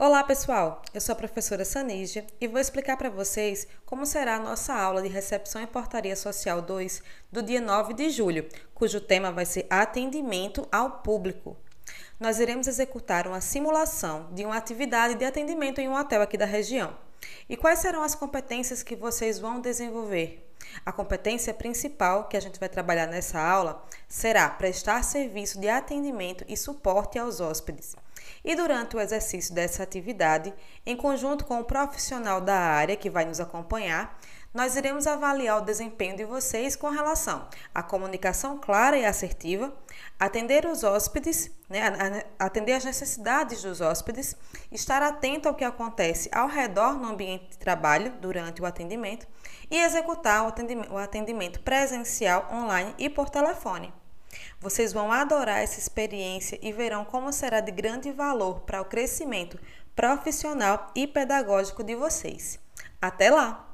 Olá, pessoal! Eu sou a professora Sanígia e vou explicar para vocês como será a nossa aula de Recepção e Portaria Social 2 do dia 9 de julho, cujo tema vai ser Atendimento ao Público. Nós iremos executar uma simulação de uma atividade de atendimento em um hotel aqui da região. E quais serão as competências que vocês vão desenvolver? A competência principal que a gente vai trabalhar nessa aula será prestar serviço de atendimento e suporte aos hóspedes. E durante o exercício dessa atividade, em conjunto com o profissional da área que vai nos acompanhar, nós iremos avaliar o desempenho de vocês com relação à comunicação clara e assertiva, atender os hóspedes, né, atender as necessidades dos hóspedes, estar atento ao que acontece ao redor no ambiente de trabalho durante o atendimento e executar o atendimento presencial, online e por telefone. Vocês vão adorar essa experiência e verão como será de grande valor para o crescimento profissional e pedagógico de vocês. Até lá!